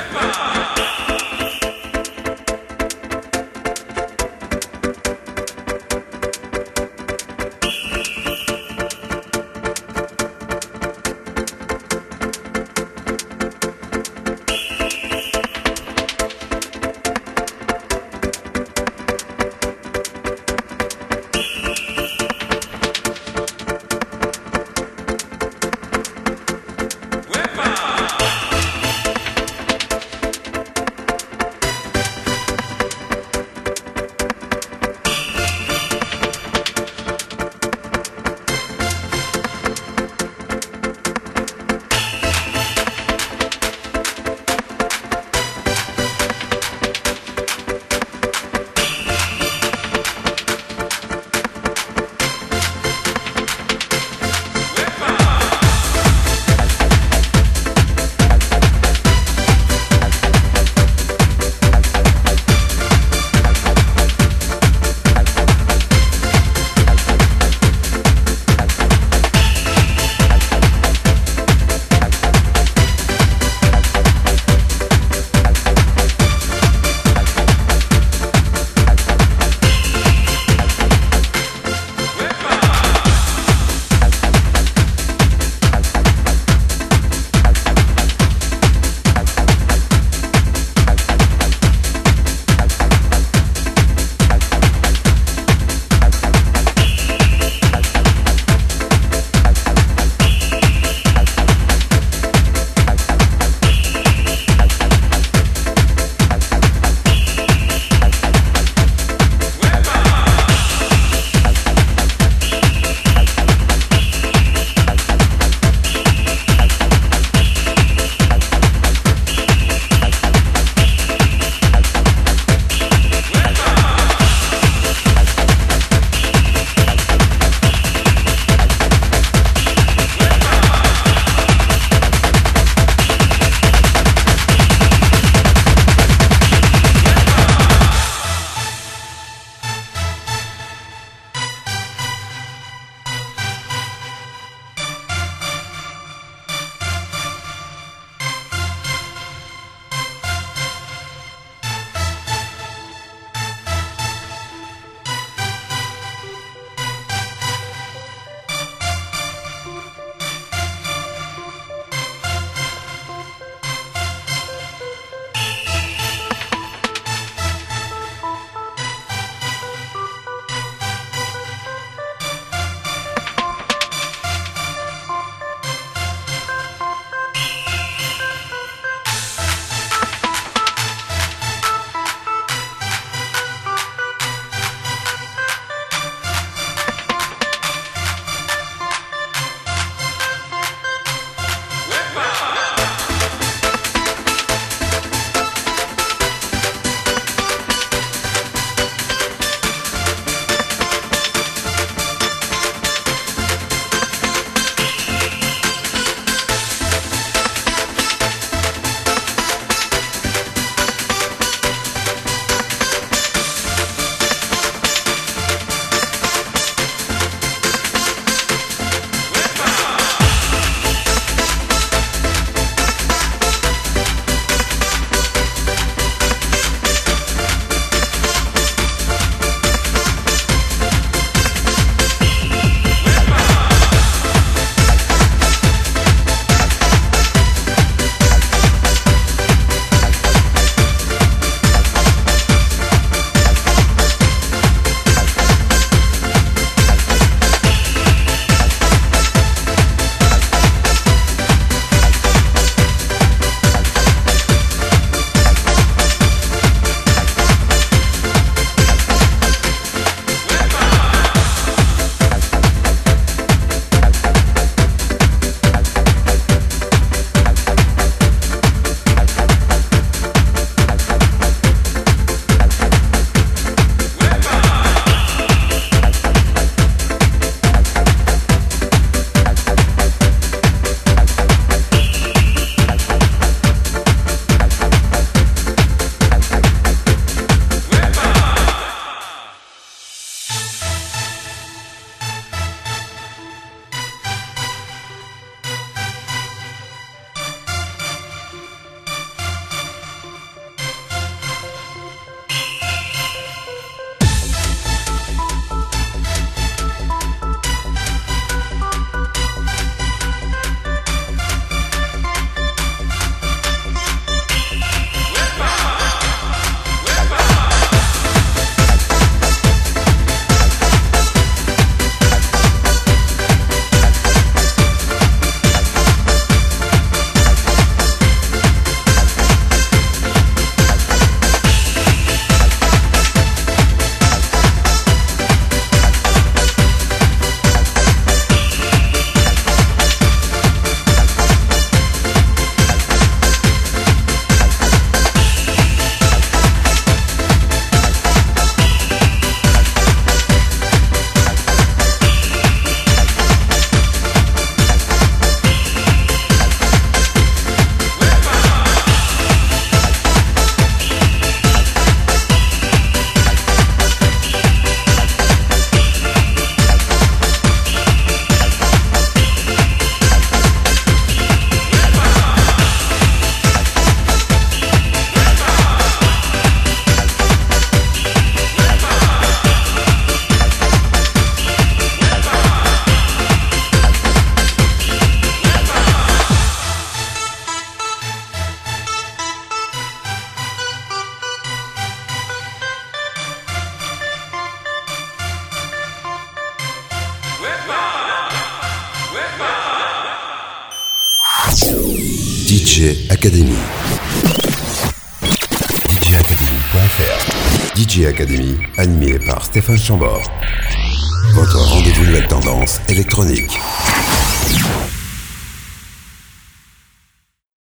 Stéphane Chambord.